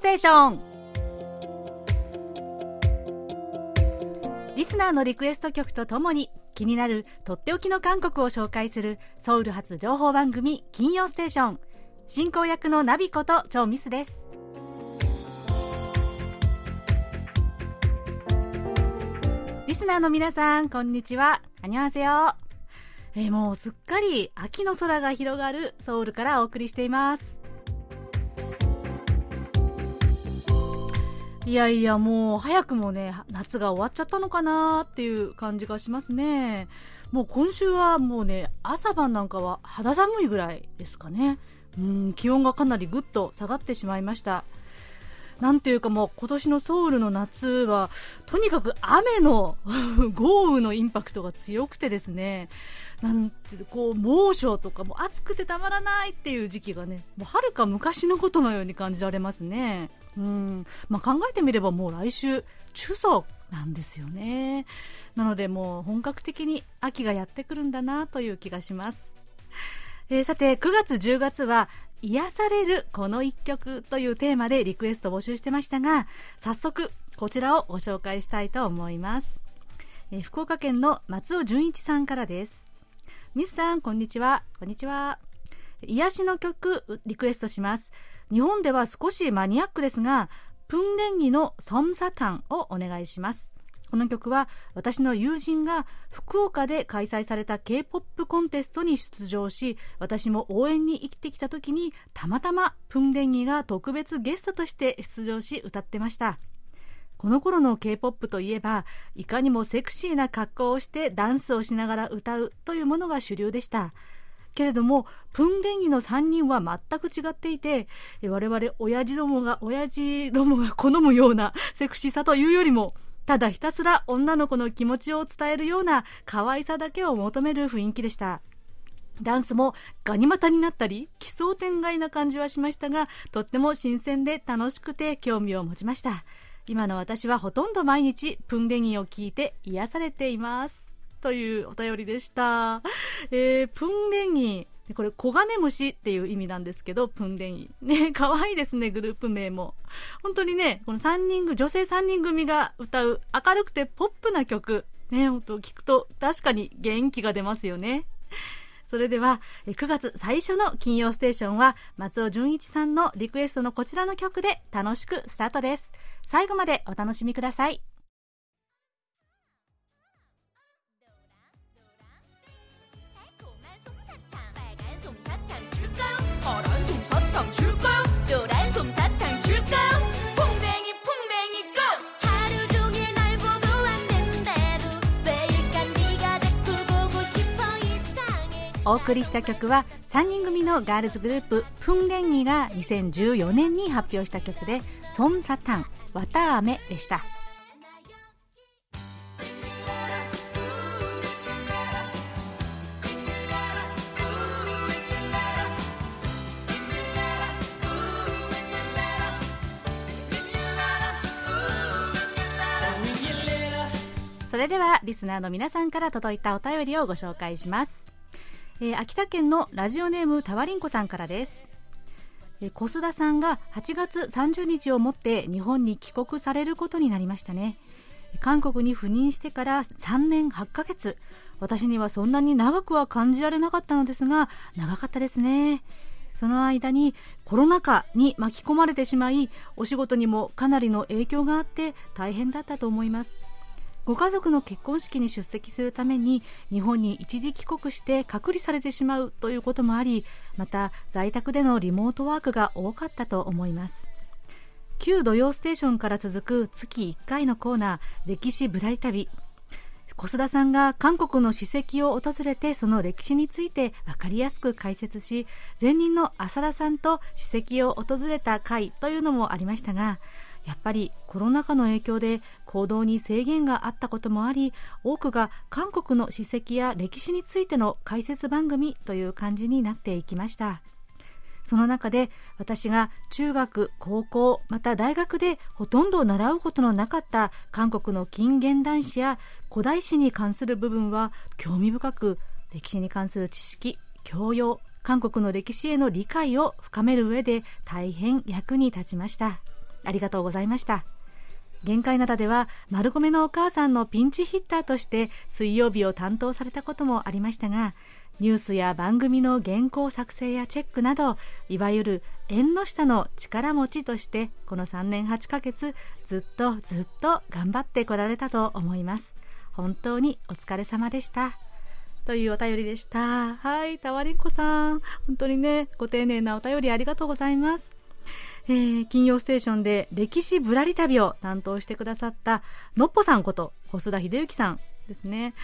ステーション。リスナーのリクエスト曲とともに気になるとっておきの韓国を紹介するソウル発情報番組金曜ステーション。進行役のナビことチョミスです。リスナーの皆さんこんにちは。アニョンセヨえー、もうすっかり秋の空が広がるソウルからお送りしています。いやいやもう早くもね夏が終わっちゃったのかなっていう感じがしますね。もう今週はもうね朝晩なんかは肌寒いぐらいですかね。うん気温がかなりぐっと下がってしまいました。なんていうかもう今年のソウルの夏はとにかく雨の 豪雨のインパクトが強くてですね。なんてこう猛暑とかも暑くてたまらないっていう時期がねもうはるか昔のことのように感じられますね。うん。まあ、考えてみればもう来週中祖なんですよね。なのでもう本格的に秋がやってくるんだなという気がします、えー、さて9月10月は癒されるこの一曲というテーマでリクエスト募集してましたが早速こちらをご紹介したいと思います、えー、福岡県の松尾純一さんからです。ミスさんこんにちは。こんにちは。癒しの曲リクエストします。日本では少しマニアックですがプンレンギのソムサタンをお願いします。この曲は私の友人が福岡で開催された K-POP コンテストに出場し私も応援に行ってきた時にたまたまプンデンギが特別ゲストとして出場し歌ってましたこの頃の K-POP といえばいかにもセクシーな格好をしてダンスをしながら歌うというものが主流でした。けれどもプンデンギの3人は全く違っていて我々親父どもが親父どもが好むようなセクシーさというよりもただひたすら女の子の気持ちを伝えるような可愛さだけを求める雰囲気でした。ダンスもガニ股になったり奇想天外な感じはしましたがとっても新鮮で楽しくて興味を持ちました。今の私はほとんど毎日プンデギを聞いて癒されていますというお便りでした。えー、プンデギこれ、コガネムシっていう意味なんですけど、プンデギ。ね、可愛いですね、グループ名も。本当にね、この3人、女性3人組が歌う明るくてポップな曲。ね、本当聞くと確かに元気が出ますよね。それでは、9月最初の金曜ステーションは、松尾純一さんのリクエストのこちらの曲で楽しくスタートです。最後までお楽しみください。お送りした曲は3人組のガールズグループプンレンギが2014年に発表した曲で「ソンサタン綿飴」でした。それではリスナーの皆さんから届いたお便りをご紹介しますえー、秋田県のラジオネームたわりんこさんからです、えー、小須田さんが8月30日をもって日本に帰国されることになりましたね。韓国に赴任してから3年8ヶ月。私にはそんなに長くは感じられなかったのですが長かったですね。その間にコロナ禍に巻き込まれてしまいお仕事にもかなりの影響があって大変だったと思います。ご家族の結婚式に出席するために日本に一時帰国して隔離されてしまうということもありまた在宅でのリモートワークが多かったと思います。旧土曜ステーションから続く月1回のコーナー歴史ぶらり旅。小須田さんが韓国の史跡を訪れてその歴史について分かりやすく解説し前任の浅田さんと史跡を訪れた回というのもありましたがやっぱりコロナ禍の影響で行動に制限があったこともあり多くが韓国の史跡や歴史についての解説番組という感じになっていきました。その中で私が中学高校また大学でほとんど習うことのなかった韓国の近現代史や古代史に関する部分は興味深く歴史に関する知識教養韓国の歴史への理解を深める上で大変役に立ちました。ありがとうございました。限界灘では丸米のお母さんのピンチヒッターとして水曜日を担当されたこともありましたがニュースや番組の原稿作成やチェックなどいわゆる縁の下の力持ちとしてこの3年8ヶ月ずっとずっと頑張ってこられたと思います。本当にお疲れ様でした。というお便りでした。はいタワリンコさん。本当にねご丁寧なお便りありがとうございます。えー、金曜ステーションで歴史ぶらり旅を担当してくださったのっぽさんこと小須田秀幸さんですね。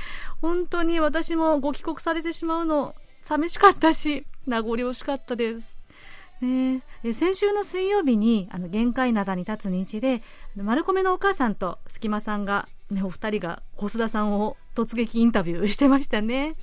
本当に私もご帰国されてしまうの寂しかったし名残惜しかったです。ね、先週の水曜日にあの限界灘に立つ日で丸米のお母さんと隙間さんが、ね、お二人が小須田さんを突撃インタビューしてましたね。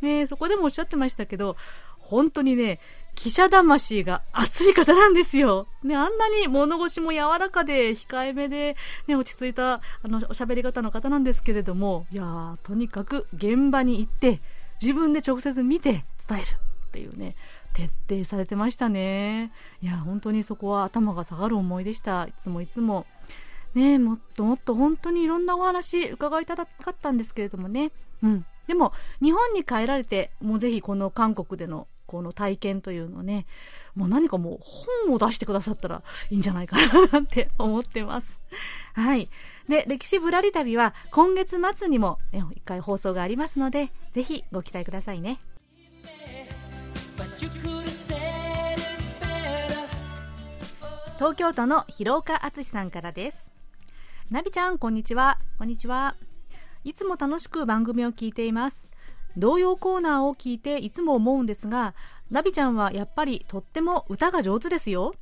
ねそこでもおっしゃってましたけど本当にね記者魂が熱い方なんですよ。ね、あんなに物腰も柔らかで、控えめで、ね、落ち着いた、あの、おしゃべり方の方なんですけれども、いや、とにかく現場に行って、自分で直接見て伝えるっていうね、徹底されてましたね。いや、本当にそこは頭が下がる思いでした。いつもいつも。ねもっともっと本当にいろんなお話伺いたかったんですけれどもね。うん。でも、日本に帰られて、もうぜひこの韓国でのこの体験というのをね、もう何かもう本を出してくださったらいいんじゃないかなって思ってます。はい。で、歴史ぶらり旅は今月末にも一回放送がありますので、ぜひご期待くださいね。東京都の広岡敦さんからです。ナビちゃん、こんにちは。こんにちは。いつも楽しく番組を聞いています。童謡コーナーを聞いていつも思うんですが、ナビちゃんはやっぱりとっても歌が上手ですよ。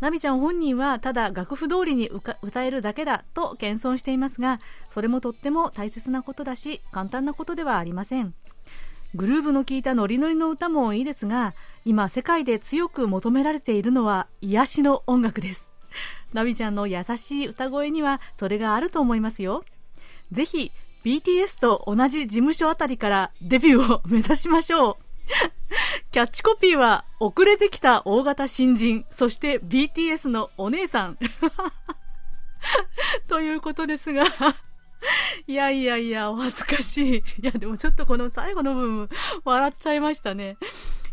ナビちゃん本人はただ楽譜通りに歌えるだけだと謙遜していますが、それもとっても大切なことだし、簡単なことではありません。グルーヴの効いたノリノリの歌もいいですが、今世界で強く求められているのは癒しの音楽です。ナビちゃんの優しい歌声にはそれがあると思いますよ。ぜひ BTS と同じ事務所あたりからデビューを 目指しましょう。キャッチコピーは、遅れてきた大型新人、そして BTS のお姉さん。ということですが いやいやいや、お恥ずかしい。いや、でもちょっとこの最後の部分、笑っちゃいましたね。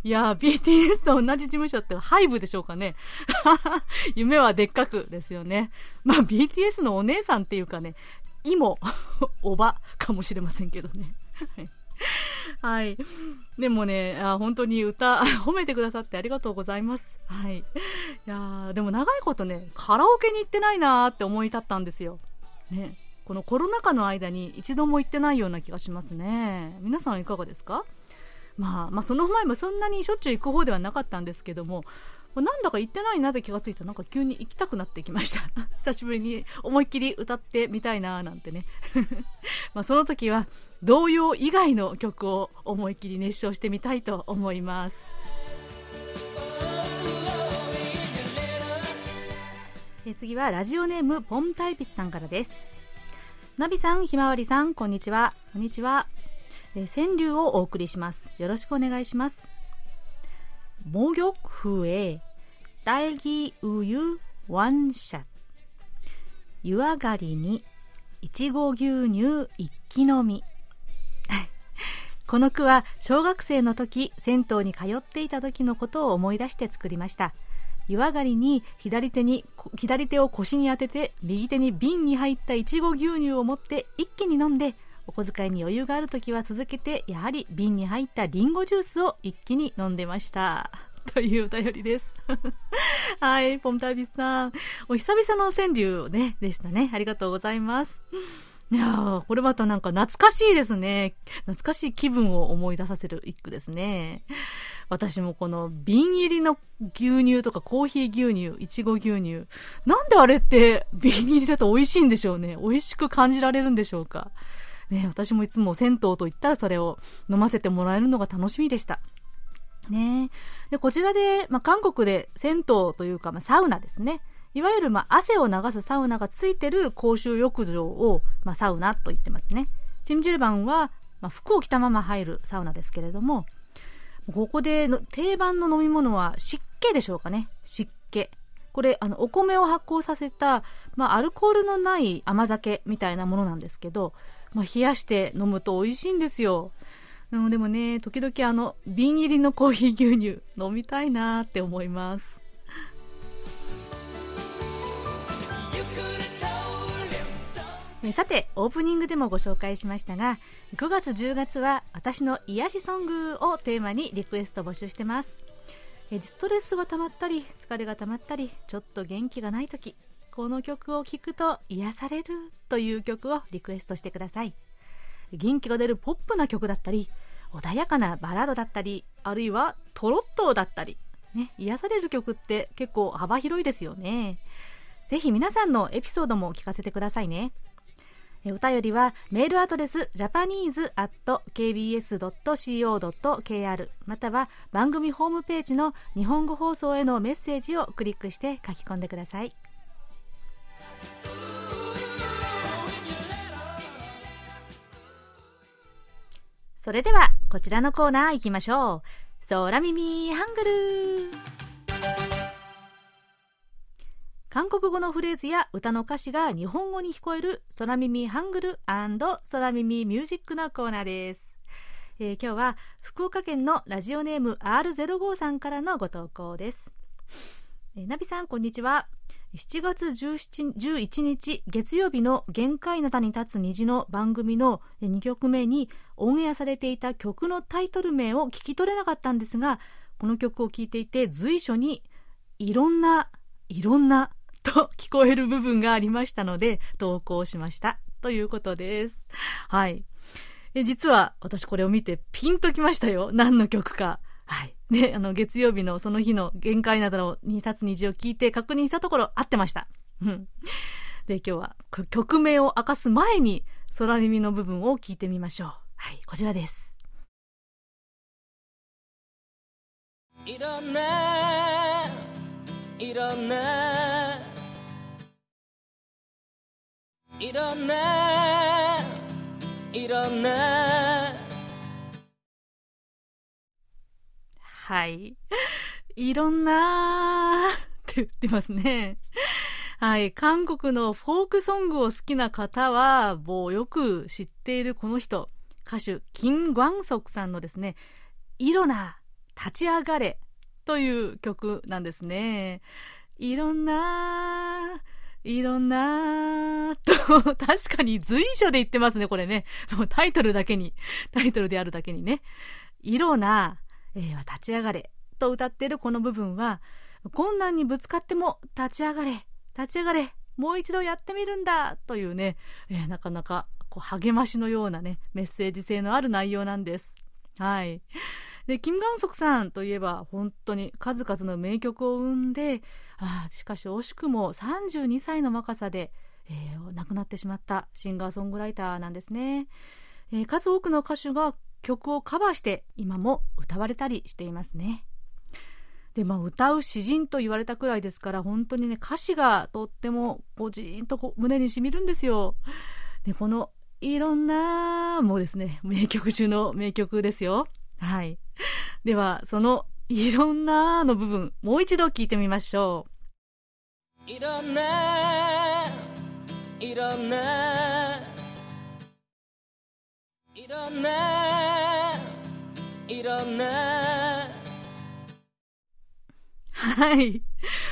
いや BTS と同じ事務所ってハイブでしょうかね。夢はでっかくですよね。まあ BTS のお姉さんっていうかね、いも、おばかもしれませんけどね。はい。でもね、あ本当に歌、褒めてくださってありがとうございます。はい。いやでも長いことね、カラオケに行ってないなーって思い立ったんですよ。ね。このコロナ禍の間に一度も行ってないような気がしますね。皆さんいかがですか？まあ、まあ、その前もそんなにしょっちゅう行く方ではなかったんですけども、もうなんだか行ってないなって気がついた。なんか急に行きたくなってきました。久しぶりに思いっきり歌ってみたいななんてね。まあその時は童謡以外の曲を思い切り熱唱してみたいと思います。え次はラジオネームポンタイピツさんからです。ナビさんひまわりさんこんにちは。こんにちは。え川柳をお送りします。よろしくお願いします。防玉風へ。 딸기우유원샷湯上がりにいちご牛乳一気飲みこの句は小学生の時銭湯に通っていた時のことを思い出して作りました湯上がりに左手に左手を腰に当てて右手に瓶に入ったいちご牛乳を持って一気に飲んでお小遣いに余裕がある時は続けてやはり瓶に入ったりんごジュースを一気に飲んでました というお便りです はい、ポンタビスさん。お久々の川柳ね、でしたね。ありがとうございます。いやー、これまたなんか懐かしいですね。懐かしい気分を思い出させる一句ですね。私もこの瓶入りの牛乳とかコーヒー牛乳、いちご牛乳。なんであれって瓶入りだと美味しいんでしょうね。美味しく感じられるんでしょうか。ね、私もいつも銭湯と言ったらそれを飲ませてもらえるのが楽しみでした。ねで、こちらで、まあ、韓国で銭湯というか、まあ、サウナですね。いわゆる、まあ、汗を流すサウナがついてる公衆浴場を、まあ、サウナと言ってますね。チムジルバンは、まあ、服を着たまま入るサウナですけれども、ここでの定番の飲み物は湿気でしょうかね。湿気。これ、あの、お米を発酵させた、まあ、アルコールのない甘酒みたいなものなんですけど、まあ、冷やして飲むと美味しいんですよ。うん、でもね、時々あの、瓶入りのコーヒー牛乳飲みたいなって思います。さて、オープニングでもご紹介しましたが、9月10月は私の癒しソングをテーマにリクエスト募集してます。ストレスが溜まったり、疲れが溜まったり、ちょっと元気がない時、この曲を聴くと癒されるという曲をリクエストしてください。元気が出るポップな曲だったり、穏やかなバラードだったり、あるいはトロットだったり、ね、癒される曲って結構幅広いですよね。ぜひ皆さんのエピソードも聞かせてくださいね。お便りはメールアドレス japanese.kbs.co.kr または番組ホームページの日本語放送へのメッセージをクリックして書き込んでください。それではこちらのコーナー行きましょう。空耳ハングル韓国語のフレーズや歌の歌詞が日本語に聞こえる空耳ハングル空耳ミュージックのコーナーです。えー、今日は福岡県のラジオネーム R05 さんからのご投稿です。えー、ナビさん、こんにちは。7月11日月曜日の限界なたに立つ虹の番組の2曲目にオンエアされていた曲のタイトル名を聞き取れなかったんですが、この曲を聴いていて随所にいろんな、いろんなと聞こえる部分がありましたので、投稿しました。ということです。はい。実は、私これを見てピンときましたよ。何の曲か。はい。で、あの、月曜日のその日の限界などに立つ虹を聞いて確認したところ合ってました。うん。で、今日は曲名を明かす前に空耳の部分を聞いてみましょう。はい、こちらです。いろんないろんないろんないろんなはいいろんなーって言ってますねはい。韓国のフォークソングを好きな方は、もうよく知っているこの人、歌手、キン・グァンソクさんのですね、イロナ、立ち上がれという曲なんですね。いろんな、いろんな、と、確かに随所で言ってますね、これね。もうタイトルだけに、タイトルであるだけにね。いろな、えー、立ち上がれ、と歌っているこの部分は、困難にぶつかっても立ち上がれ、立ち上がれ、もう一度やってみるんだ、というね、えー、なかなかこう励ましのようなね、メッセージ性のある内容なんです。はい。で、キム・ガンソクさんといえば、本当に数々の名曲を生んで、あしかし惜しくも32歳の若さで、えー、亡くなってしまったシンガーソングライターなんですね。えー、数多くの歌手が曲をカバーして今も歌われたりしていますね。で、まあ、歌う詩人と言われたくらいですから、本当にね、歌詞がとっても、こう、じーんと胸にしみるんですよ。で、この、いろんな、もうですね、名曲中の名曲ですよ。はい。では、そのいろんなの部分、もう一度聞いてみましょう。いろんな、いろんな、いろんな、はい。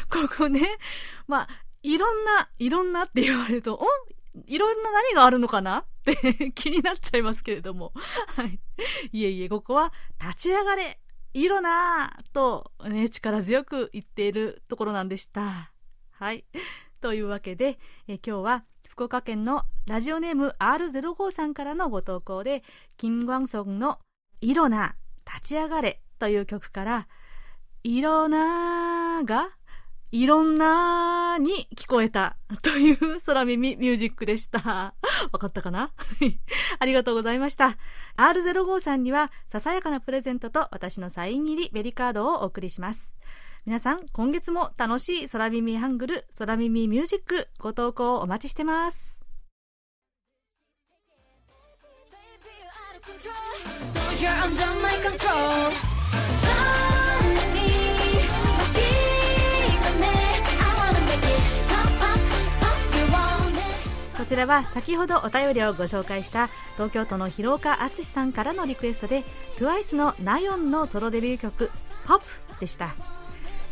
ここね、まあ、いろんな、いろんなって言われると、おいろんな何があるのかな？って気になっちゃいますけれども。はい。いえいえ、ここは、立ち上がれいろなと、ね、力強く言っているところなんでした。はい。というわけで、え今日は福岡県のラジオネーム R05 さんからのご投稿で、金光ソンのいろな、立ち上がれという曲から、いろながいろんなに聞こえたという空耳ミュージックでした。わかったかな？ありがとうございました。R05 さんにはささやかなプレゼントと私のサイン入りベリカードをお送りします。皆さん、今月も楽しい空耳ハングル、空耳ミュージック、ご投稿お待ちしてます。こちらは先ほどお便りをご紹介した東京都の広岡敦さんからのリクエストで TWICE のナヨンのソロデビュー曲「POP」でした。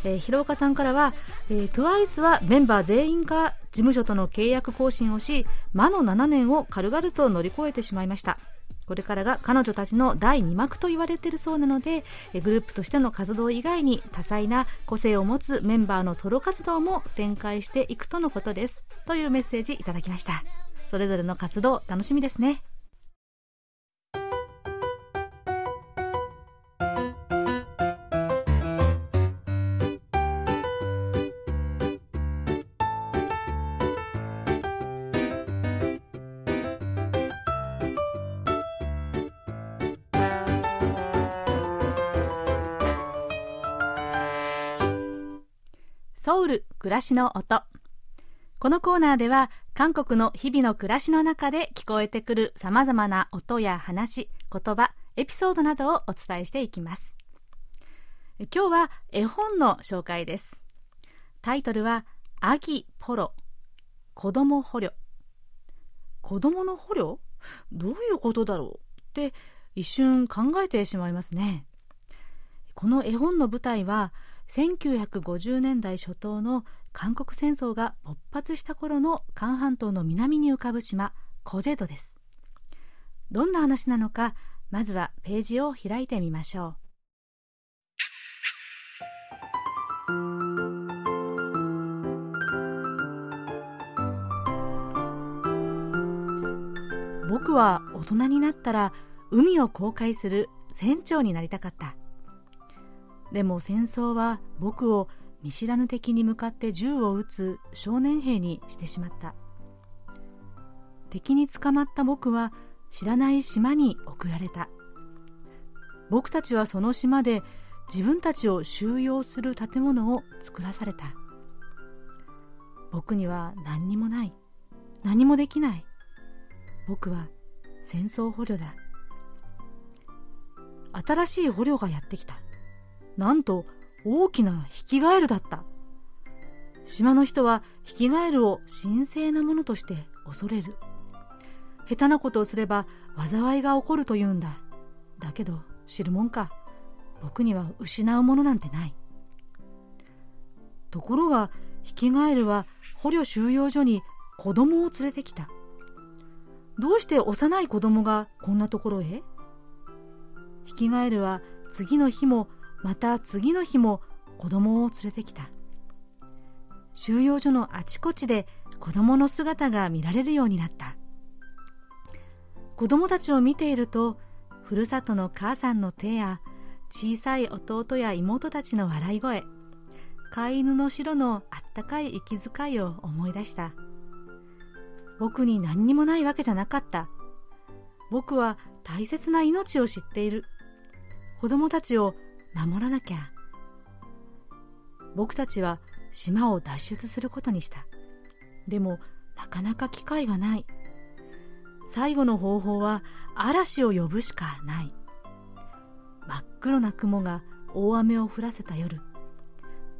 えー、広岡さんからは、えー、TWICE はメンバー全員が事務所との契約更新をし魔の7年を軽々と乗り越えてしまいました。これからが彼女たちの第2幕と言われているそうなのでグループとしての活動以外に多彩な個性を持つメンバーのソロ活動も展開していくとのことです。というメッセージいただきました。それぞれの活動楽しみですね。ソウル暮らしの音。このコーナーでは韓国の日々の暮らしの中で聞こえてくるさまざまな音や話言葉エピソードなどをお伝えしていきます。今日は絵本の紹介です。タイトルはアギポロ子供捕虜。子供の捕虜？どういうことだろうって一瞬考えてしまいますね。この絵本の舞台は1950年代初頭の韓国戦争が勃発した頃の韓半島の南に浮かぶ島コジェドです。どんな話なのかまずはページを開いてみましょう。僕は大人になったら海を航海する船長になりたかった。でも戦争は僕を見知らぬ敵に向かって銃を撃つ少年兵にしてしまった。敵に捕まった僕は知らない島に送られた。僕たちはその島で自分たちを収容する建物を作らされた。僕には何にもない。何もできない。僕は戦争捕虜だ。新しい捕虜がやってきた。なんと大きなヒキガエルだった。島の人はヒキガエルを神聖なものとして恐れる。下手なことをすれば災いが起こるというんだ。だけど知るもんか。僕には失うものなんてない。ところがヒキガエルは捕虜収容所に子供を連れてきた。どうして幼い子供がこんなところへ？ヒキガエルは次の日もまた次の日も子供を連れてきた。収容所のあちこちで子供の姿が見られるようになった。子供たちを見ているとふるさとの母さんの手や小さい弟や妹たちの笑い声飼い犬の白のあったかい息遣いを思い出した。僕に何にもないわけじゃなかった。僕は大切な命を知っている。子供たちを守らなきゃ。僕たちは島を脱出することにした。でもなかなか機会がない。最後の方法は嵐を呼ぶしかない。真っ黒な雲が大雨を降らせた夜。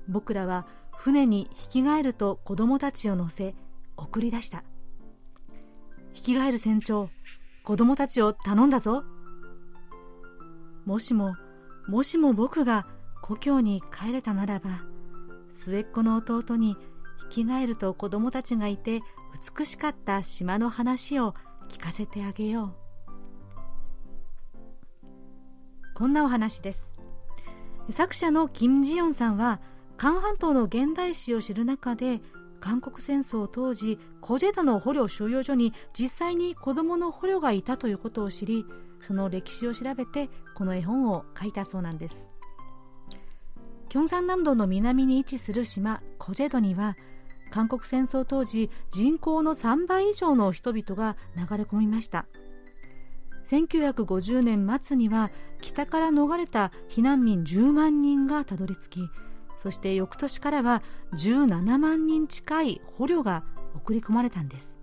僕らは船に引き返ると子供たちを乗せ送り出した。引き返る船長子供たちを頼んだぞ。もしももしも僕が故郷に帰れたならば末っ子の弟に引き返ると子供たちがいて美しかった島の話を聞かせてあげよう。こんなお話です。作者のキム・ジヨンさんは韓半島の現代史を知る中で韓国戦争当時コジェダの捕虜収容所に実際に子供の捕虜がいたということを知りその歴史を調べてこの絵本を書いたそうなんです。キョンサン南道の南に位置する島コジェドには韓国戦争当時人口の3倍以上の人々が流れ込みました。1950年末には北から逃れた避難民10万人がたどり着きそして翌年からは17万人近い捕虜が送り込まれたんです。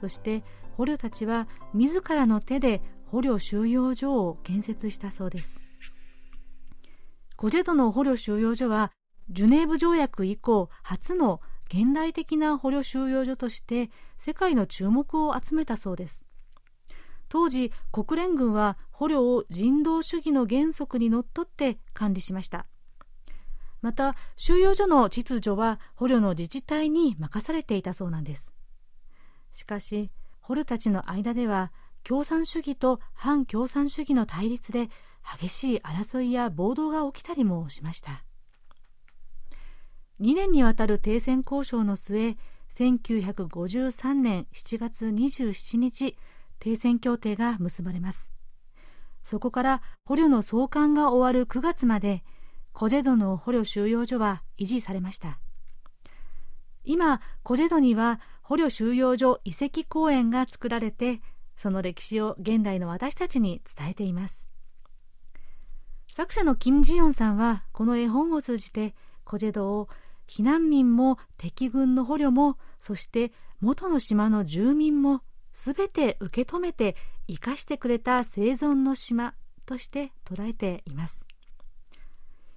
そして捕虜たちは自らの手で捕虜収容所を建設したそうです。コジェドの捕虜収容所はジュネーブ条約以降初の現代的な捕虜収容所として世界の注目を集めたそうです。当時国連軍は捕虜を人道主義の原則にのっとって管理しました。また収容所の秩序は捕虜の自治体に任されていたそうなんです。しかし捕虜たちの間では共産主義と反共産主義の対立で激しい争いや暴動が起きたりもしました。2年にわたる停戦交渉の末1953年7月27日停戦協定が結ばれます。そこから捕虜の送還が終わる9月までコジェドの捕虜収容所は維持されました。今コジェドには捕虜収容所遺跡公園が作られてその歴史を現代の私たちに伝えています。作者のキム・ジヨンさんはこの絵本を通じてコジェドを避難民も敵軍の捕虜もそして元の島の住民もすべて受け止めて生かしてくれた生存の島として捉えています。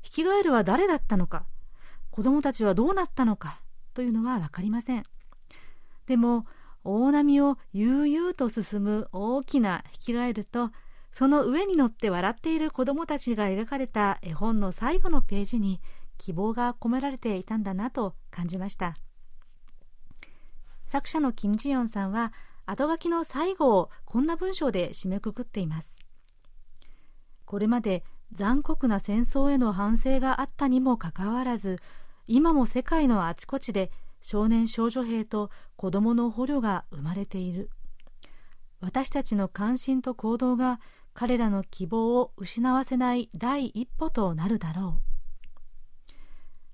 ヒキガエルは誰だったのか子供たちはどうなったのかというのは分かりません。でも大波を悠々と進む大きなヒキガエルとその上に乗って笑っている子供たちが描かれた絵本の最後のページに希望が込められていたんだなと感じました。作者のキム・ジヨンさんは後書きの最後をこんな文章で締めくくっています。これまで残酷な戦争への反省があったにもかかわらず今も世界のあちこちで少年少女兵と子供の捕虜が生まれている。私たちの関心と行動が彼らの希望を失わせない第一歩となるだろ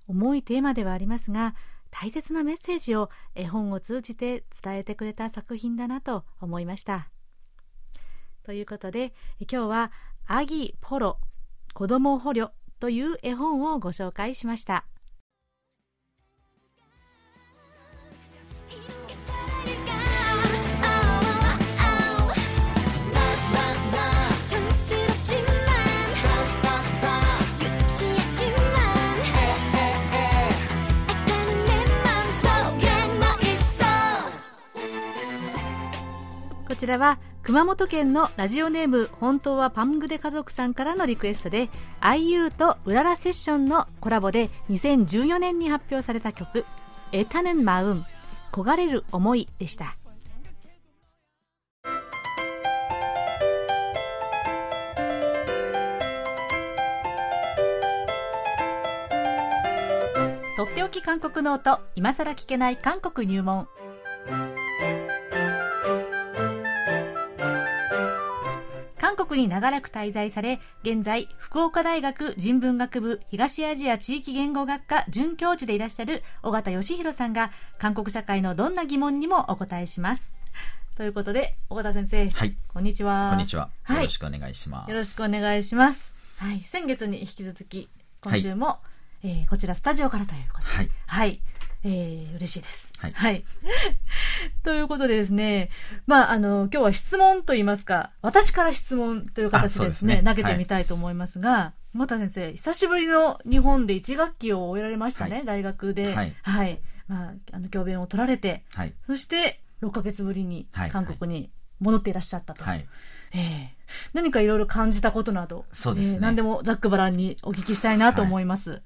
う。重いテーマではありますが大切なメッセージを絵本を通じて伝えてくれた作品だなと思いました。ということで今日は「アギ・ポロ子供捕虜」という絵本をご紹介しました。ちらは熊本県のラジオネーム本当はパングデ家族さんからのリクエストで IU とウララセッションのコラボで2014年に発表された曲「애타는 마음焦がれる思い」でした。とっておき韓国ノート今さら聞けない韓国入門。国に長らく滞在され、現在、福岡大学人文学部東アジア地域言語学科准教授でいらっしゃる尾形義弘さんが、韓国社会のどんな疑問にもお答えします。ということで、尾形先生。はい。こんにちは。こんにちは。よろしくお願いします。よろしくお願いします。はい。先月に引き続き、今週も、はい、えー、こちらスタジオからということで。はい。はい。えー、嬉しいです。はい。はい。ということでですね、まあ、あの、今日は質問といいますか、私から質問という形でですね、すね投げてみたいと思いますが、はい、本先生、久しぶりの日本で1学期を終えられましたね、はい、大学で。はい。はい。まあ、あの、教鞭を取られて、はい。そして、6ヶ月ぶりに韓国に戻っていらっしゃったと。はい。ええー、何かいろいろ感じたことなど、そうですね、えー、何でもざっくばらんにお聞きしたいなと思います。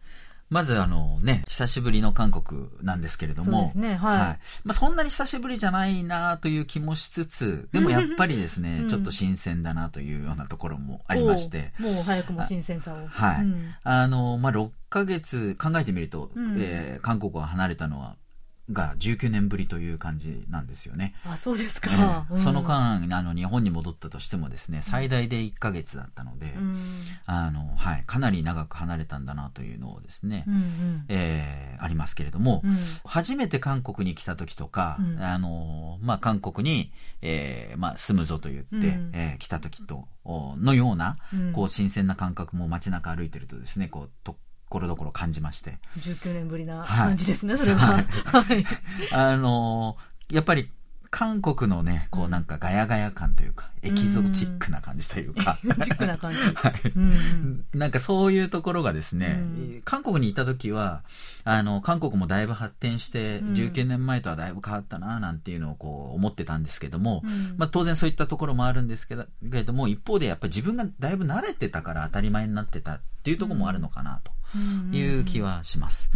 はいまずあのね、久しぶりの韓国なんですけれども、ね、はい、はい。まあそんなに久しぶりじゃないなという気もしつつ、でもやっぱりですね、うん、ちょっと新鮮だなというようなところもありまして。もう早くも新鮮さを。はい。うん、あの、まあ6ヶ月考えてみると、うん、えー、韓国を離れたのはが19年ぶりという感じなんですよね。あ、そうですか。えー、その間、あの、日本に戻ったとしてもですね、最大で1ヶ月だったので、うん、あの、はい、かなり長く離れたんだなというのをですね、うんうん、えー、ありますけれども、うん、初めて韓国に来た時とか、うん、あの、まあ、韓国に、えー、まあ、住むぞと言って、うん、えー、来た時と、のような、こう、新鮮な感覚も街中歩いてるとですね、こう、ところどころ感じまして。19年ぶりな感じですね、はい、それは。はい。あのやっぱり韓国のね、こうなんかガヤガヤ感というか、エキゾチックな感じというか。エキゾチックな感じ。はい。うん、なんかそういうところがですね、うん、韓国にいた時は、あの、韓国もだいぶ発展して、19年前とはだいぶ変わったな、なんていうのをこう思ってたんですけども、うん、まあ当然そういったところもあるんですけど、けれども、一方でやっぱり自分がだいぶ慣れてたから当たり前になってたっていうところもあるのかなと。いう気はします。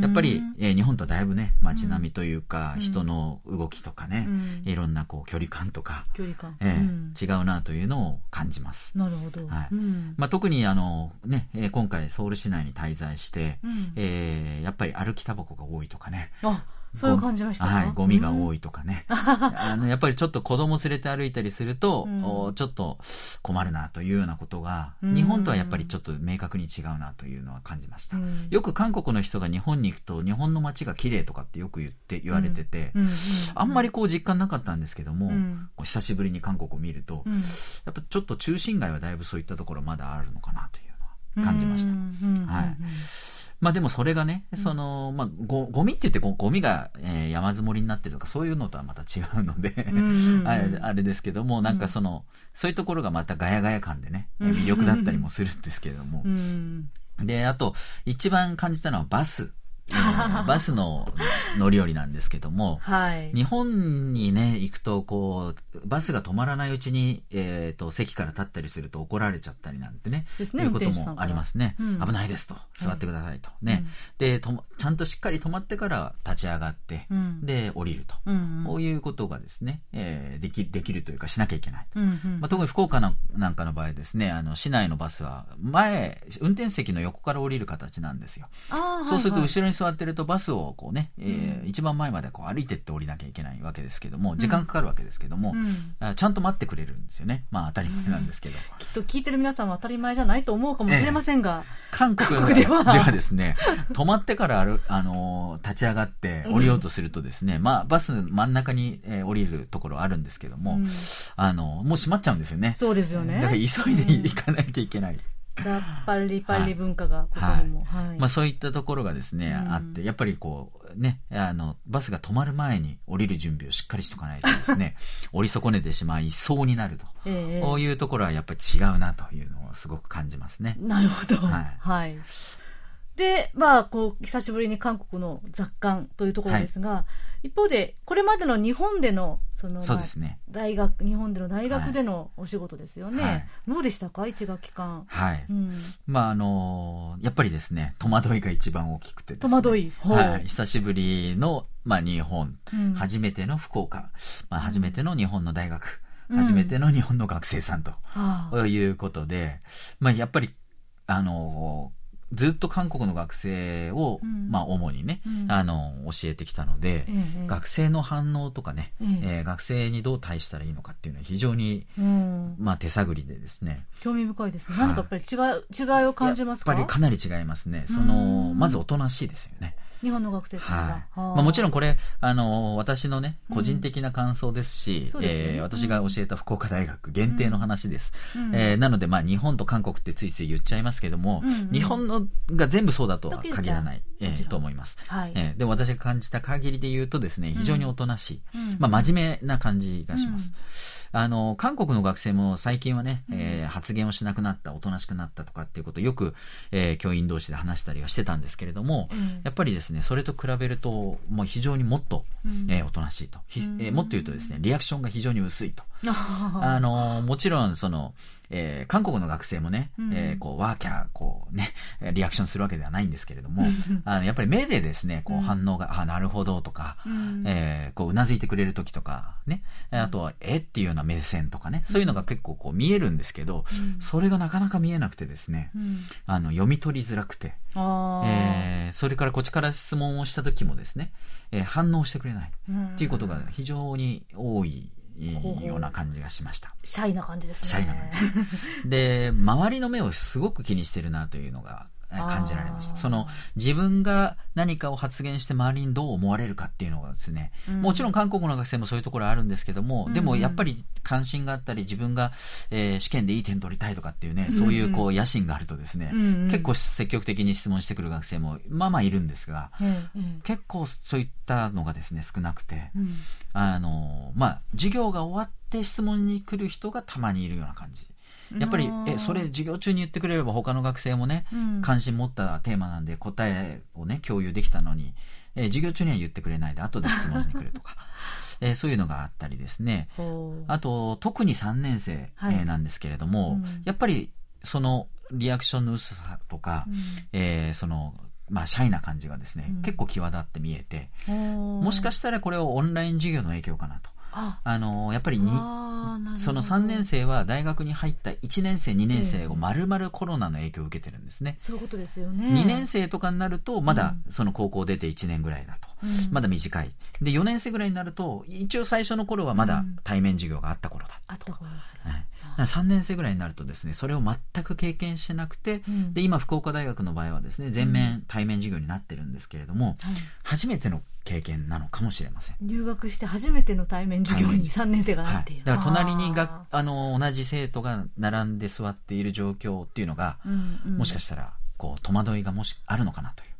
やっぱり、えー、日本とだいぶね、街並みというか、人の動きとかね、いろんなこう距離感とか、距離感、えー、違うなというのを感じます。なるほど。はい。まあ、特にあの、ね、えー、今回ソウル市内に滞在して、うん、えー、やっぱり歩きタバコが多いとかね。あそういう感じましたはい、ゴミが多いとかね。あの、やっぱりちょっと子供連れて歩いたりすると、うん、ちょっと困るなというようなことが、日本とはやっぱりちょっと明確に違うなというのは感じました。うん、よく韓国の人が日本に行くと、日本の街が綺麗とかってよく言って、言われてて、あんまりこう実感なかったんですけども、久しぶりに韓国を見ると、やっぱちょっと中心街はだいぶそういったところまだあるのかなというのは感じました。はい。まあでもそれがね、その、まあ、ご、ゴミって言ってゴゴミが、えー、山積もりになってるとか、そういうのとはまた違うので あれ、あれですけども、なんかその、そういうところがまたガヤガヤ感でね、魅力だったりもするんですけれども。で、あと、一番感じたのはバス。バスの乗り降りなんですけども、はい、日本にね、行くと、こう、バスが止まらないうちに、えっ、ー、と、席から立ったりすると怒られちゃったりなんてね、ねいうこともありますね。うん、危ないですと、座ってくださいと。はい、ね、うん、でと、ちゃんとしっかり止まってから立ち上がって、うん、で、降りると。こういうことがですね、えー、でき、できるというかしなきゃいけない。うんうん、まあ、特に福岡のなんかの場合ですね、あの、市内のバスは、前、運転席の横から降りる形なんですよ。そうすると後ろに座ってるとバスをこうね、えー、一番前までこう歩いてって降りなきゃいけないわけですけども、時間かかるわけですけども、うん、ちゃんと待ってくれるんですよね。まあ当たり前なんですけど。きっと聞いてる皆さんは当たり前じゃないと思うかもしれませんが、えー、韓国ではではですね、止まってからある、あのー、立ち上がって降りようとするとですね、うん、まあバス真ん中に、えー、降りるところあるんですけども、うん、あのー、もう閉まっちゃうんですよね。そうですよね。だから急いで行かないといけない。ザ・パリパリ文化がここにも、はい。はい、まあ、そういったところがですね、うん、あってやっぱりこうねあのバスが止まる前に降りる準備をしっかりしとかないとですね 降り損ねてしまいそうになると、え。こういうところはやっぱり違うなというのをすごく感じますね。なるほど、はい、はいで、まあ、こう、久しぶりに韓国の雑感というところですが、はい、一方で、これまでの日本での、その、そうですね、大学、日本での大学でのお仕事ですよね。はい、どうでしたか？一学期間。はい。うん、まあ、あのー、やっぱりですね、戸惑いが一番大きくてですね。戸惑い？はい。久しぶりの、まあ、日本、うん、初めての福岡、まあ、初めての日本の大学、うん、初めての日本の学生さんと、いうことで、まあ、やっぱり、あのーずっと韓国の学生を、うん、まあ主にね、うん、あの教えてきたので、ええ、学生の反応とかね、ええ。ー、学生にどう対したらいいのかっていうのは非常に、うん、まあ手探りでですね。興味深いですね、何かやっぱり違い違いを感じますか？やっぱりかなり違いますね。そのまずおとなしいですよね日本の学生さんが、はい。まあ、もちろんこれあの私のね個人的な感想ですし、うん、えー、私が教えた福岡大学限定の話です、うん、えー、なので、まあ、日本と韓国ってついつい言っちゃいますけども、うんうん、日本のが全部そうだとは限らない、えー、と思います、はい。えー、で私が感じた限りで言うとですね非常におとなしい、うん、まあ、真面目な感じがします、あの、韓国の学生も最近はね、えー、発言をしなくなった、おとなしくなったとかっていうことをよく、えー、教員同士で話したりはしてたんですけれども、うん、やっぱりですね、それと比べると、もう非常にもっと、うん、えー、おとなしいと、えー。もっと言うとですね、リアクションが非常に薄いと。あの、もちろん、その、えー、韓国の学生もね、うん、えー、こう、ワーキャー、こうね、リアクションするわけではないんですけれども、あのやっぱり目でですね、こう反応が、うん、あ、なるほどとか、うん、えー、こう、うなずいてくれる時とか、ね、あとは、えっていうような目線とかね、そういうのが結構こう見えるんですけど、それがなかなか見えなくてですね、あの、読み取りづらくて、えー、それからこっちから質問をした時もですね、えー、反応してくれないっていうことが非常に多いいような感じがしました。シャイな感じですね。シャイな感じ。で、周りの目をすごく気にしてるなというのが、え感じられました。その自分が何かを発言して周りにどう思われるかっていうのがですね、うん、もちろん韓国の学生もそういうところあるんですけども、うん、でもやっぱり関心があったり自分が、えー、試験でいい点取りたいとかっていうね、そういうこう野心があるとですね、うんうん、結構積極的に質問してくる学生もまあまあいるんですが、結構そういったのがですね少なくて、あのまあ授業が終わって質問に来る人がたまにいるような感じ。やっぱりえそれ授業中に言ってくれれば他の学生もね、うん、関心持ったテーマなんで答えをね共有できたのに、え授業中には言ってくれないで後で質問に来るとか。えー、そういうのがあったりですね。あと、特に3年生、はい、えー、なんですけれども、うん、やっぱり、その、リアクションの薄さとか、うん、えー、その、まあ、シャイな感じがですね、うん、結構際立って見えて、もしかしたらこれをオンライン授業の影響かなと。あ。のやっぱりにその3年生は大学に入った1年生2年生をまるまるコロナの影響を受けてるんですね、そういうことですよね。2年生とかになるとまだその高校出て1年ぐらいだと、うん、まだ短い。で4年生ぐらいになると一応最初の頃はまだ対面授業があった頃だったと、うん3年生ぐらいになるとですねそれを全く経験してなくて、うん、で今福岡大学の場合はですね全面対面授業になってるんですけれども、うん、初めての経験なのかもしれません。入学して初めての対面授業に3年生がなっている、はい、だから隣にがあの同じ生徒が並んで座っている状況っていうのが、うんうん、もしかしたらこう戸惑いがもしあるのかなという、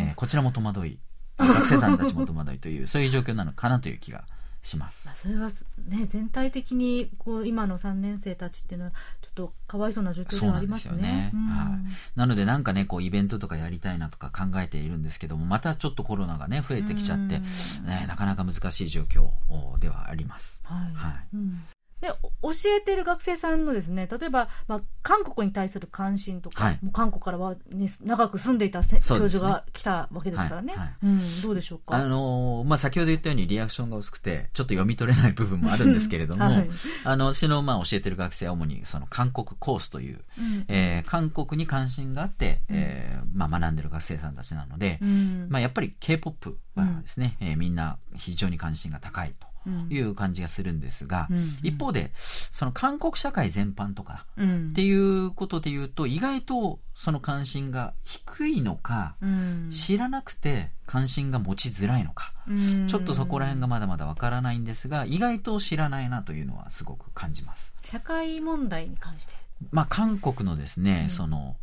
えー、こちらも戸惑い学生さんたちも戸惑いというそういう状況なのかなという気がします。それはね全体的にこう今の3年生たちっていうのはちょっとかわいそうな状況ではありますね。ねうん、はい。なのでなんかねこうイベントとかやりたいなとか考えているんですけどもまたちょっとコロナがね増えてきちゃって、ね、なかなか難しい状況ではあります。はい。はい。うんで教えている学生さんのですね例えば、まあ、韓国に対する関心とか、はい、もう韓国からは、ね、長く住んでいた教授が来たわけですからね、はい。はい、うん、どうでしょうか、あのー、まあ、先ほど言ったようにリアクションが薄くてちょっと読み取れない部分もあるんですけれども、あの私の、まあ、教えてる学生は主にその韓国コースという、うん、えー、韓国に関心があって、うん、えー、まあ、学んでる学生さんたちなので、うん、まあ、やっぱり k p o p はですね、うん、えー、みんな非常に関心が高いと。いう感じがするんですが、うん、一方でその韓国社会全般とかっていうことで言うと意外とその関心が低いのか、うん、知らなくて関心が持ちづらいのか、うん、ちょっとそこら辺がまだまだわからないんですが意外と知らないなというのはすごく感じます。社会問題に関して。まあ韓国のですね、その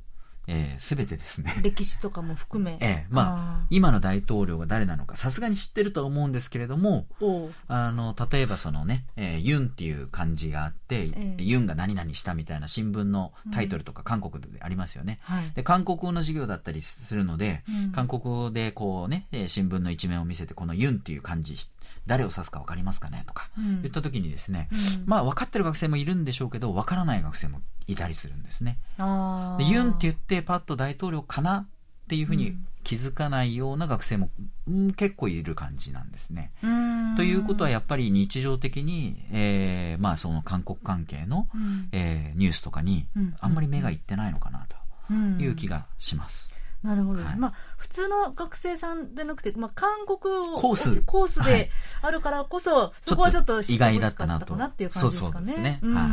えー、全てですね。歴史とかも含め。ええー、まあ、今の大統領が誰なのか、さすがに知ってるとは思うんですけれども、あの、例えばそのね、えー、ユンっていう漢字があって、えー、ユンが何々したみたいな新聞のタイトルとか韓国でありますよね。うんはい、で、韓国語の授業だったりするので、うん、韓国語でこうね、新聞の一面を見せて、このユンっていう漢字、誰を指すか分かりますかね？とか、言った時にですね、うん、まあ分かってる学生もいるんでしょうけど、分からない学生もいたりするんですね。でユンって言ってパッと大統領かな？っていうふうに気づかないような学生も、うん、結構いる感じなんですね。ということはやっぱり日常的に、えー、まあその韓国関係の、うん、えー、ニュースとかにあんまり目がいってないのかなという気がします。なるほど、はい、まあ普通の学生さんでなくて、まあ、韓国コースコースであるからこそ、はい、そこはちょっと意外だったなとなっていう感じですかね。そうそうですね。うん、はい。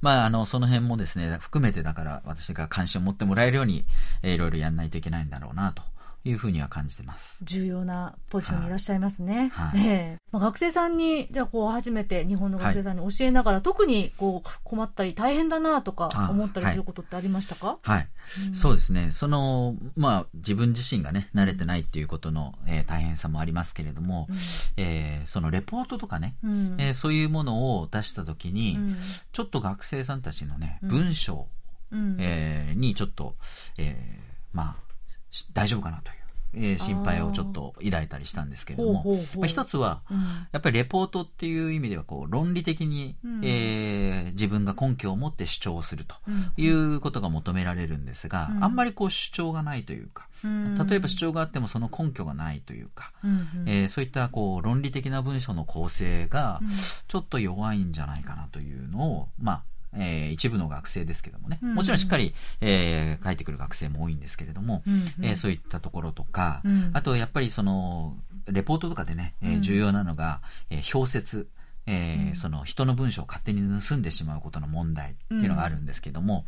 まああのその辺もですね含めてだから私が関心を持ってもらえるように、えー、いろいろやんないといけないんだろうなと。いうふうには感じてます。重要なポジションにいらっしゃいますね。はい、えー、まあ、学生さんに、じゃあこう初めて日本の学生さんに教えながら、はい、特にこう困ったり大変だなとか思ったりすることってありましたか？はい、うん、そうですね。その、まあ自分自身がね、慣れてないっていうことの、えー、大変さもありますけれども、うん、えー、そのレポートとかね、うん、えー、そういうものを出したときに、うん、ちょっと学生さんたちのね、文章、うん、えー、にちょっと、えー、まあ、大丈夫かなという。えー、心配をちょっと抱いたりしたんですけれども、まあ、一つは、やっぱりレポートっていう意味ではこう論理的に、うん、えー、自分が根拠を持って主張するということが求められるんですが、うん、あんまりこう主張がないというか、うん、例えば主張があってもその根拠がないというか、うん、えー、そういったこう論理的な文章の構成がちょっと弱いんじゃないかなというのを、まあえー、一部の学生ですけどもね、もちろんしっかり、えー、書いてくる学生も多いんですけれども、うん。うん、えー、そういったところとか、うん、あとやっぱりその、レポートとかでね、えー、重要なのが、えー、表説、えー、うん、その人の文章を勝手に盗んでしまうことの問題っていうのがあるんですけども、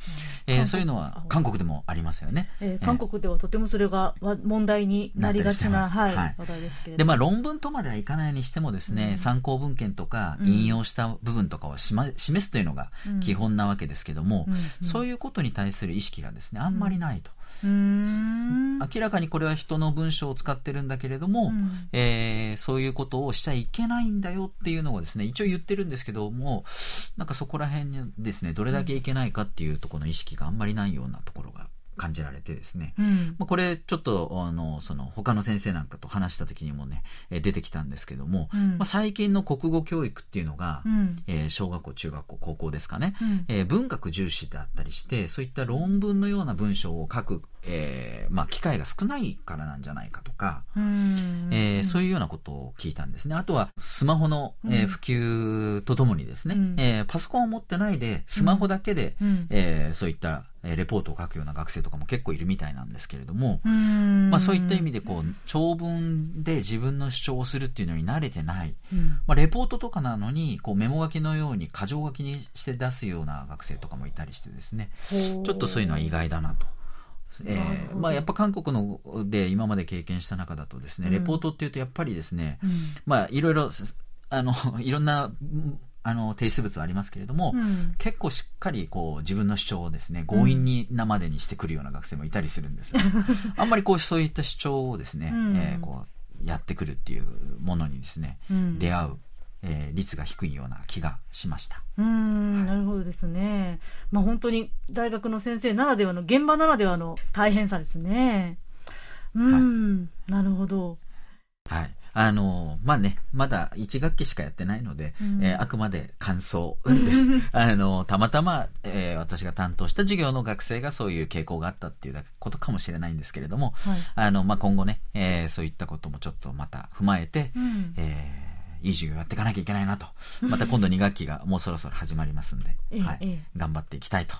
うん、えー、そういうのは韓国でもありますよね。えー、韓国ではとてもそれが問題になりがちな、はい、はい、話題ですけれどで、まあ、論文とまではいかないにしてもですね、うん、参考文献とか引用した部分とかをしま、示すというのが基本なわけですけども、そういうことに対する意識がですねあんまりないと。明らかにこれは人の文章を使ってるんだけれども、うん、えー、そういうことをしちゃいけないんだよっていうのをですね一応言ってるんですけどもなんかそこら辺にですねどれだけいけないかっていうところの意識があんまりないようなところが感じられてですね、うん、まあ、これちょっとあのその他の先生なんかと話した時にもね出てきたんですけども、うん、まあ、最近の国語教育っていうのが、うん、えー、小学校中学校高校ですかね、うん、えー、文学重視であったりしてそういった論文のような文章を書く、えーまあ、機会が少ないからなんじゃないかとか、えー、そういうようなことを聞いたんですね。あとはスマホの、えー、普及とともにですね、うん、えー、パソコンを持ってないでスマホだけで、うん、えー、そういったレポートを書くような学生とかも結構いるみたいなんですけれども、まあ、そういった意味でこう長文で自分の主張をするっていうのに慣れてない、うん、まあ、レポートとかなのにこうメモ書きのように箇条書きにして出すような学生とかもいたりしてですね。ちょっとそういうのは意外だなと。えーまあ、やっぱ韓国ので今まで経験した中だとですね、レポートっていうとやっぱりですね、うん、まあいろいろあの いろんなあの提出物はありますけれども、うん、結構しっかりこう自分の主張をですね強引になまでにしてくるような学生もいたりするんです、ね、あんまりこうそういった主張をですね、うん、えー、こうやってくるっていうものにですね、うん、出会うえー、率が低いような気がしました。うん、はい、なるほどですね。まあ本当に大学の先生ならではの現場ならではの大変さですね。うん、はい、なるほど。はい。あの、まあね、まだ1学期しかやってないので、うん、えー、あくまで感想です。あの、たまたま、えー、私が担当した授業の学生がそういう傾向があったっていうことかもしれないんですけれども、はい、あの、まあ、今後ね、えー、そういったこともちょっとまた踏まえて、うん、えーいい授業やっていかなきゃいけないなと。また今度2学期がもうそろそろ始まりますんで、はい、頑張っていきたいと、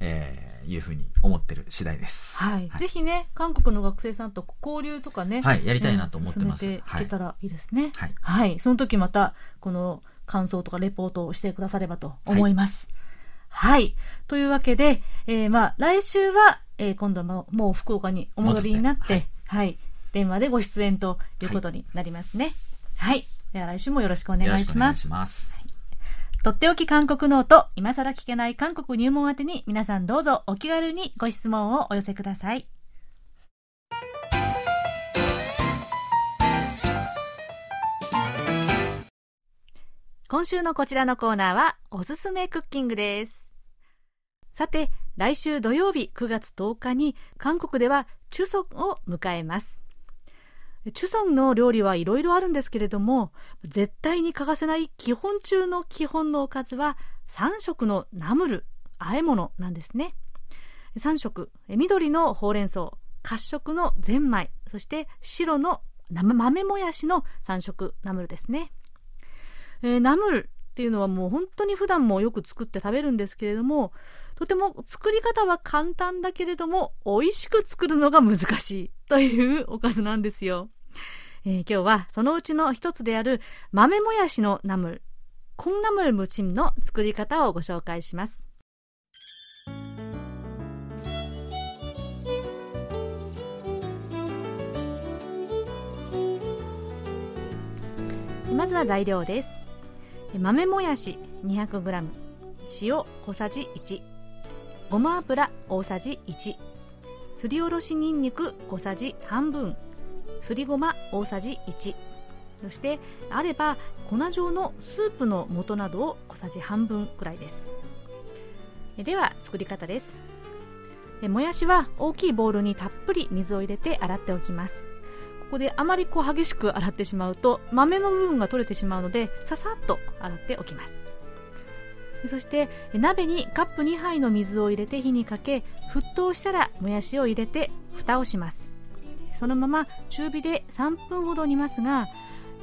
えー、いうふうに思ってる次第です。はい。はい、ぜひね、韓国の学生さんと交流とかね、はい、やりたいなと思ってます。進めていけたらいいですね。はい。はい。その時また、この感想とかレポートをしてくださればと思います。はい。はい、というわけで、えー、まあ、来週は、えー、今度ももう福岡にお戻りになって、はい、はい、電話でご出演ということになりますね。はいでは来週もよろしくお願いします。ますはい、とっておき韓国ノート、今更聞けない韓国入門宛てに皆さんどうぞお気軽にご質問をお寄せください。今週のこちらのコーナーはおすすめクッキングです。さて、来週土曜日9月10日に韓国では中足を迎えます。チュソンの料理はいろいろあるんですけれども、絶対に欠かせない基本中の基本のおかずは3色のナムル、和え物なんですね。3色、緑のほうれん草、褐色のゼンマイ、そして白の豆もやしの3色ナムルですね。えー、ナムルっていうのはもう本当に普段もよく作って食べるんですけれども、とても作り方は簡単だけれども、美味しく作るのが難しいというおかずなんですよ。えー、今日はそのうちの一つである豆もやしのナムル、コンナムルムチムの作り方をご紹介します。まずは材料です。豆もやし 200g、塩小さじ1、ごま油大さじ1、すりおろしにんにく小さじ半分、すりごま大さじ1そしてあれば粉状のスープの素などを小さじ半分くらいです。では作り方です。もやしは大きいボウルにたっぷり水を入れて洗っておきます。ここであまりこう激しく洗ってしまうと豆の部分が取れてしまうのでささっと洗っておきます。そして鍋にカップ2杯の水を入れて火にかけ沸騰したらもやしを入れて蓋をします。そのまま中火で3分ほど煮ますが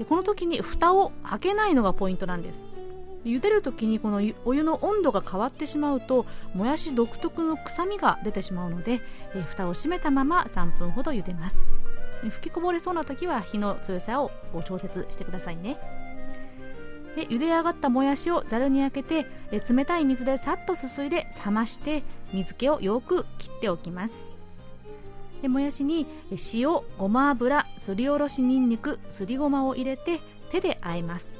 この時に蓋を開けないのがポイントなんです。茹でる時にこのお湯の温度が変わってしまうともやし独特の臭みが出てしまうので、え蓋を閉めたまま3分ほど茹でます。吹きこぼれそうな時は火の強さを調節してくださいね。で茹で上がったもやしをざるにあけて冷たい水でさっとすすいで冷まして水気をよく切っておきます。でもやしに塩ごま油すりおろしにんにくすりごまを入れて手で和えます。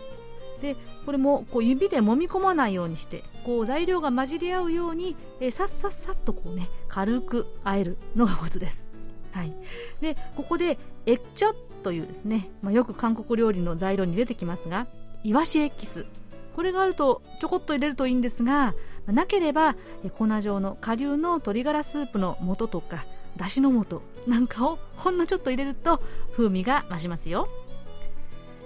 でこれもこう指で揉み込まないようにしてこう材料が混じり合うようにえさっさっさっとこうね軽く和えるのがコツです、はい、でここでエッチャというですね、まあ、よく韓国料理の材料に出てきますがイワシエキス。これがあるとちょこっと入れるといいんですがなければ粉状の顆粒の鶏ガラスープの素とかだしの素なんかをほんのちょっと入れると風味が増しますよ、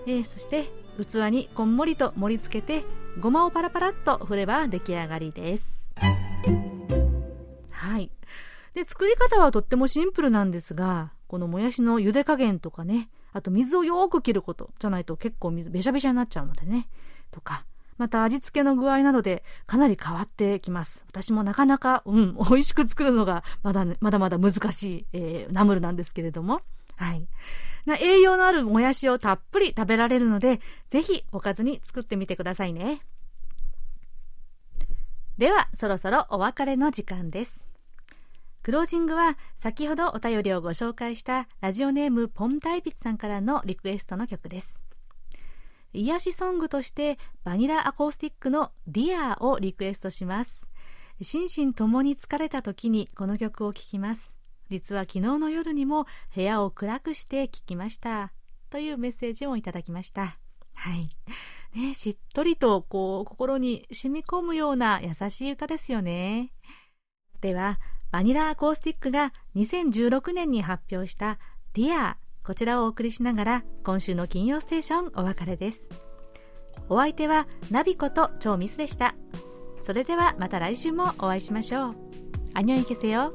えー、そして器にこんもりと盛り付けてごまをパラパラっと振れば出来上がりです。はい。で作り方はとってもシンプルなんですがこのもやしの茹で加減とかねあと水をよく切ることじゃないと結構水べしゃべしゃになっちゃうのでねとかまた味付けの具合などでかなり変わってきます。私もなかなか、うん、美味しく作るのがまだ、まだまだ難しい、えー、ナムルなんですけれども。はい。な栄養のあるもやしをたっぷり食べられるので、ぜひおかずに作ってみてくださいね。では、そろそろお別れの時間です。クロージングは先ほどお便りをご紹介したラジオネームポンタイピツさんからのリクエストの曲です。癒しソングとしてバニラアコースティックの「ディアをリクエストします。心身ともに疲れた時にこの曲を聴きます。実は昨日の夜にも部屋を暗くして聴きました。というメッセージをいただきました。はい。ねしっとりとこう心に染み込むような優しい歌ですよね。ではバニラアコースティックが2016年に発表した「Dear こちらをお送りしながら今週の金曜ステーションお別れです。お相手はナビこと超ミスでした。それではまた来週もお会いしましょう。アニョイケセよ